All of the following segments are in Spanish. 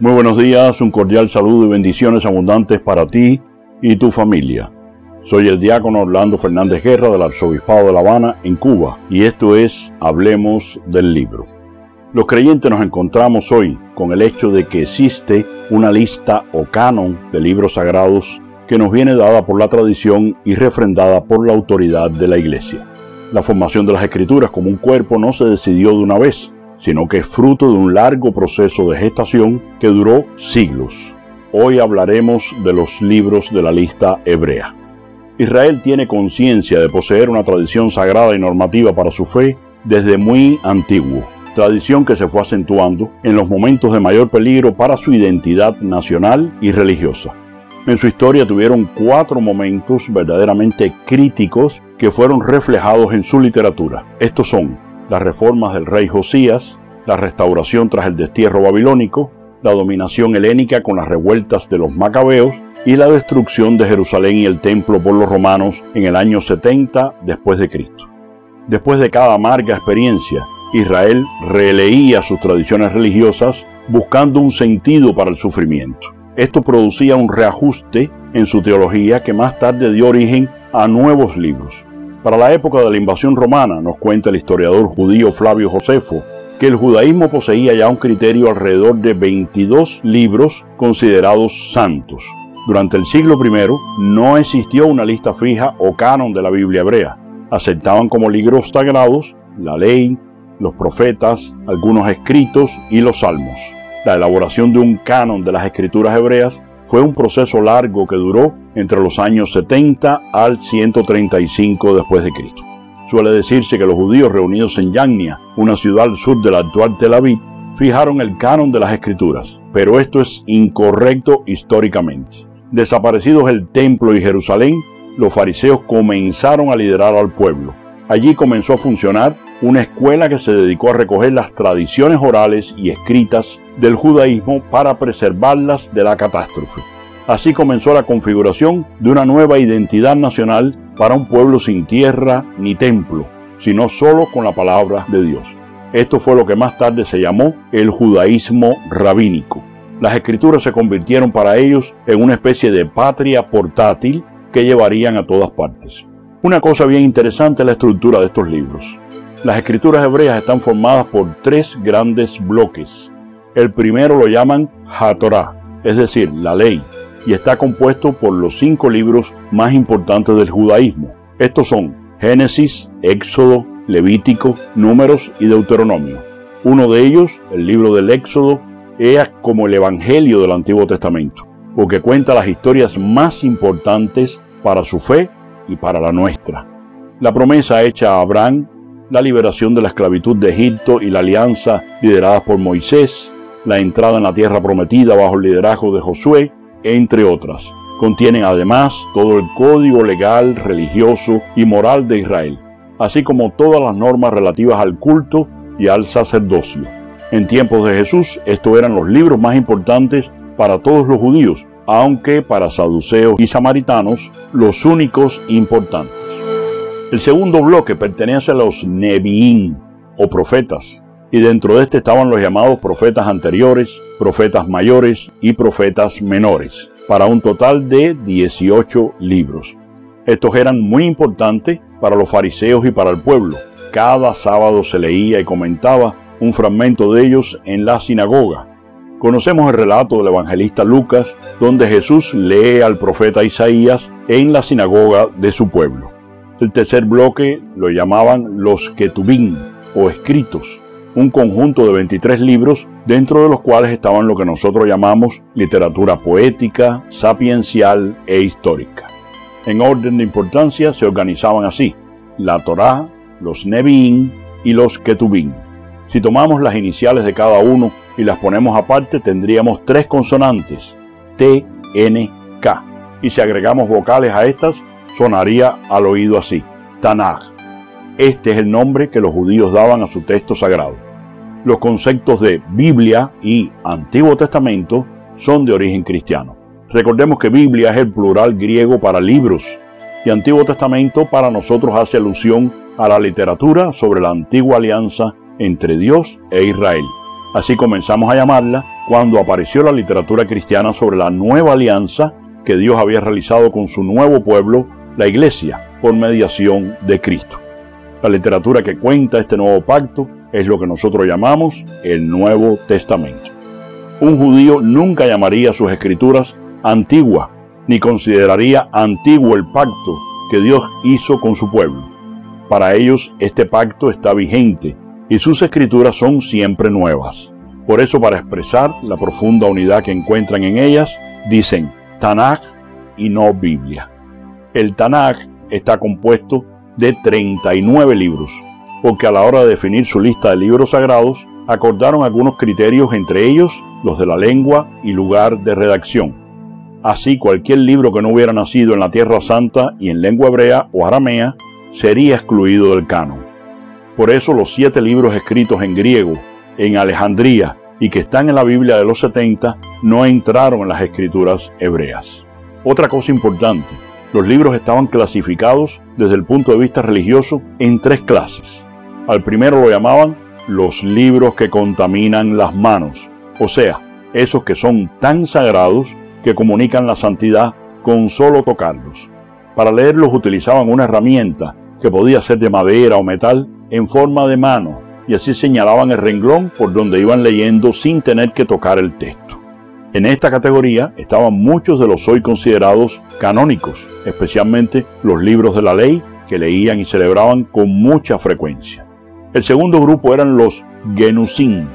Muy buenos días, un cordial saludo y bendiciones abundantes para ti y tu familia. Soy el diácono Orlando Fernández Guerra del Arzobispado de La Habana, en Cuba, y esto es Hablemos del Libro. Los creyentes nos encontramos hoy con el hecho de que existe una lista o canon de libros sagrados que nos viene dada por la tradición y refrendada por la autoridad de la Iglesia. La formación de las escrituras como un cuerpo no se decidió de una vez, sino que es fruto de un largo proceso de gestación que duró siglos. Hoy hablaremos de los libros de la lista hebrea. Israel tiene conciencia de poseer una tradición sagrada y normativa para su fe desde muy antiguo, tradición que se fue acentuando en los momentos de mayor peligro para su identidad nacional y religiosa. En su historia tuvieron cuatro momentos verdaderamente críticos que fueron reflejados en su literatura. Estos son las reformas del rey Josías, la restauración tras el destierro babilónico, la dominación helénica con las revueltas de los macabeos y la destrucción de Jerusalén y el templo por los romanos en el año 70 después de Cristo. Después de cada amarga experiencia, Israel releía sus tradiciones religiosas buscando un sentido para el sufrimiento. Esto producía un reajuste en su teología que más tarde dio origen a nuevos libros. Para la época de la invasión romana, nos cuenta el historiador judío Flavio Josefo, que el judaísmo poseía ya un criterio alrededor de 22 libros considerados santos. Durante el siglo I no existió una lista fija o canon de la Biblia hebrea. Aceptaban como libros sagrados la ley, los profetas, algunos escritos y los salmos. La elaboración de un canon de las escrituras hebreas fue un proceso largo que duró entre los años 70 al 135 después de Cristo. Suele decirse que los judíos reunidos en Yagnia, una ciudad al sur de la actual Tel Aviv, fijaron el canon de las escrituras, pero esto es incorrecto históricamente. Desaparecidos el templo y Jerusalén, los fariseos comenzaron a liderar al pueblo. Allí comenzó a funcionar una escuela que se dedicó a recoger las tradiciones orales y escritas del judaísmo para preservarlas de la catástrofe. Así comenzó la configuración de una nueva identidad nacional para un pueblo sin tierra ni templo, sino solo con la palabra de Dios. Esto fue lo que más tarde se llamó el judaísmo rabínico. Las escrituras se convirtieron para ellos en una especie de patria portátil que llevarían a todas partes. Una cosa bien interesante es la estructura de estos libros. Las escrituras hebreas están formadas por tres grandes bloques. El primero lo llaman HaTorah, es decir, la ley, y está compuesto por los cinco libros más importantes del judaísmo. Estos son Génesis, Éxodo, Levítico, Números y Deuteronomio. Uno de ellos, el libro del Éxodo, es como el Evangelio del Antiguo Testamento, porque cuenta las historias más importantes para su fe y para la nuestra. La promesa hecha a Abraham la liberación de la esclavitud de Egipto y la alianza liderada por Moisés, la entrada en la tierra prometida bajo el liderazgo de Josué, entre otras. Contienen además todo el código legal, religioso y moral de Israel, así como todas las normas relativas al culto y al sacerdocio. En tiempos de Jesús, estos eran los libros más importantes para todos los judíos, aunque para saduceos y samaritanos los únicos importantes. El segundo bloque pertenece a los Nevi'im o profetas, y dentro de este estaban los llamados profetas anteriores, profetas mayores y profetas menores, para un total de 18 libros. Estos eran muy importantes para los fariseos y para el pueblo. Cada sábado se leía y comentaba un fragmento de ellos en la sinagoga. Conocemos el relato del evangelista Lucas, donde Jesús lee al profeta Isaías en la sinagoga de su pueblo. El tercer bloque lo llamaban los Ketubín o escritos, un conjunto de 23 libros dentro de los cuales estaban lo que nosotros llamamos literatura poética, sapiencial e histórica. En orden de importancia se organizaban así: la Torá, los Nevi'im y los Ketubín. Si tomamos las iniciales de cada uno y las ponemos aparte, tendríamos tres consonantes: T, N, K. Y si agregamos vocales a estas, sonaría al oído así, Tanaj. Este es el nombre que los judíos daban a su texto sagrado. Los conceptos de Biblia y Antiguo Testamento son de origen cristiano. Recordemos que Biblia es el plural griego para libros y Antiguo Testamento para nosotros hace alusión a la literatura sobre la antigua alianza entre Dios e Israel. Así comenzamos a llamarla cuando apareció la literatura cristiana sobre la nueva alianza que Dios había realizado con su nuevo pueblo, la Iglesia, por mediación de Cristo. La literatura que cuenta este nuevo pacto es lo que nosotros llamamos el Nuevo Testamento. Un judío nunca llamaría sus escrituras antiguas, ni consideraría antiguo el pacto que Dios hizo con su pueblo. Para ellos este pacto está vigente y sus escrituras son siempre nuevas. Por eso, para expresar la profunda unidad que encuentran en ellas, dicen Tanakh y no Biblia. El Tanakh está compuesto de 39 libros, porque a la hora de definir su lista de libros sagrados, acordaron algunos criterios, entre ellos los de la lengua y lugar de redacción. Así, cualquier libro que no hubiera nacido en la Tierra Santa y en lengua hebrea o aramea sería excluido del canon. Por eso los siete libros escritos en griego, en Alejandría y que están en la Biblia de los 70 no entraron en las escrituras hebreas. Otra cosa importante, los libros estaban clasificados desde el punto de vista religioso en tres clases. Al primero lo llamaban los libros que contaminan las manos, o sea, esos que son tan sagrados que comunican la santidad con solo tocarlos. Para leerlos utilizaban una herramienta que podía ser de madera o metal en forma de mano y así señalaban el renglón por donde iban leyendo sin tener que tocar el texto. En esta categoría estaban muchos de los hoy considerados canónicos, especialmente los libros de la ley que leían y celebraban con mucha frecuencia. El segundo grupo eran los genusin,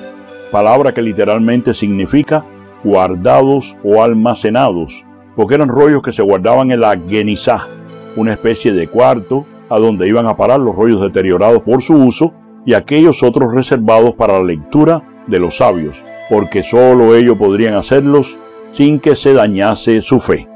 palabra que literalmente significa guardados o almacenados, porque eran rollos que se guardaban en la genizá, una especie de cuarto a donde iban a parar los rollos deteriorados por su uso y aquellos otros reservados para la lectura de los sabios, porque sólo ellos podrían hacerlos sin que se dañase su fe.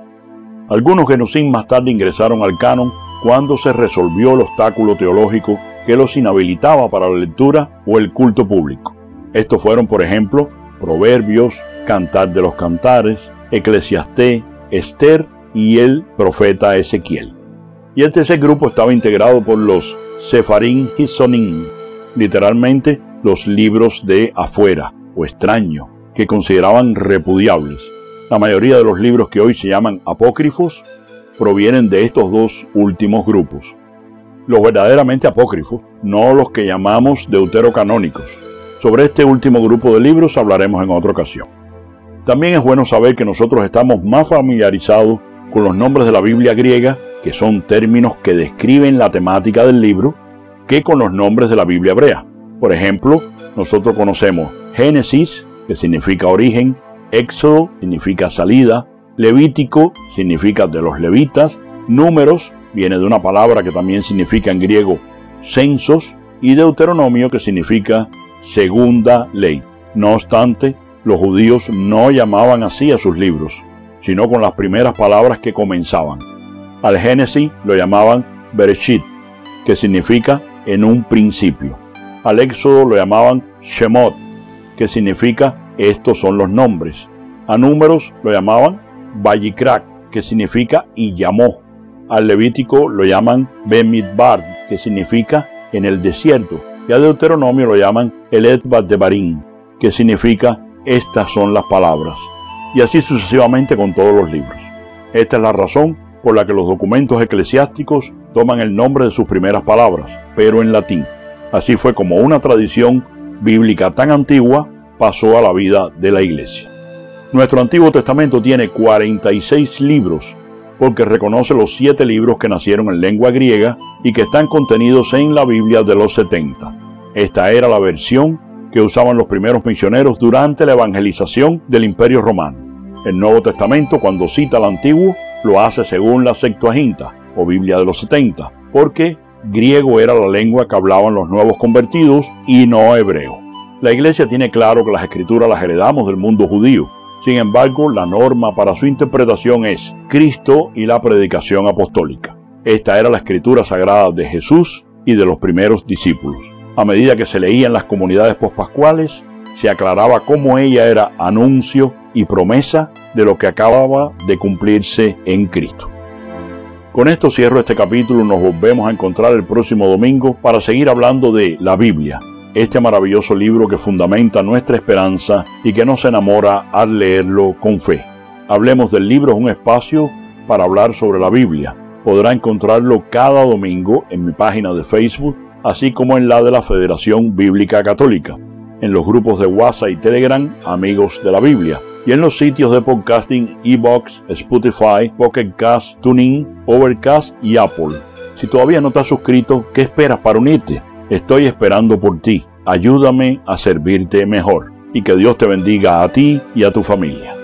Algunos genocín más tarde ingresaron al canon cuando se resolvió el obstáculo teológico que los inhabilitaba para la lectura o el culto público. Estos fueron, por ejemplo, Proverbios, Cantar de los Cantares, Eclesiastés, Esther y el profeta Ezequiel y el tercer grupo estaba integrado por los Sefarim Hisonim, literalmente los libros de afuera o extraño, que consideraban repudiables. La mayoría de los libros que hoy se llaman apócrifos provienen de estos dos últimos grupos. Los verdaderamente apócrifos, no los que llamamos deuterocanónicos. Sobre este último grupo de libros hablaremos en otra ocasión. También es bueno saber que nosotros estamos más familiarizados con los nombres de la Biblia griega, que son términos que describen la temática del libro, que con los nombres de la Biblia hebrea. Por ejemplo, nosotros conocemos Génesis, que significa origen, Éxodo significa salida, Levítico significa de los levitas, Números viene de una palabra que también significa en griego censos, y Deuteronomio que significa segunda ley. No obstante, los judíos no llamaban así a sus libros, sino con las primeras palabras que comenzaban. Al Génesis lo llamaban Bereshit, que significa en un principio. Al Éxodo lo llamaban Shemot, que significa estos son los nombres. A Números lo llamaban Bayikrak, que significa y llamó. Al Levítico lo llaman Bemidbar, que significa en el desierto. Y a Deuteronomio lo llaman El de Barín, que significa estas son las palabras y así sucesivamente con todos los libros. Esta es la razón por la que los documentos eclesiásticos toman el nombre de sus primeras palabras, pero en latín. Así fue como una tradición bíblica tan antigua pasó a la vida de la iglesia. Nuestro Antiguo Testamento tiene 46 libros porque reconoce los siete libros que nacieron en lengua griega y que están contenidos en la Biblia de los 70. Esta era la versión que usaban los primeros misioneros durante la evangelización del Imperio Romano. El Nuevo Testamento, cuando cita al Antiguo, lo hace según la Septuaginta o Biblia de los 70, porque griego era la lengua que hablaban los nuevos convertidos y no hebreo. La Iglesia tiene claro que las escrituras las heredamos del mundo judío. Sin embargo, la norma para su interpretación es Cristo y la predicación apostólica. Esta era la escritura sagrada de Jesús y de los primeros discípulos. A medida que se leían las comunidades pospascuales, se aclaraba cómo ella era anuncio y promesa de lo que acababa de cumplirse en Cristo. Con esto cierro este capítulo, nos volvemos a encontrar el próximo domingo para seguir hablando de la Biblia, este maravilloso libro que fundamenta nuestra esperanza y que nos enamora al leerlo con fe. Hablemos del libro, es un espacio para hablar sobre la Biblia. Podrá encontrarlo cada domingo en mi página de Facebook, así como en la de la Federación Bíblica Católica, en los grupos de WhatsApp y Telegram Amigos de la Biblia, y en los sitios de podcasting Ebox, Spotify, Pocket Cast, TuneIn, Overcast y Apple. Si todavía no te has suscrito, ¿qué esperas para unirte? Estoy esperando por ti. Ayúdame a servirte mejor y que Dios te bendiga a ti y a tu familia.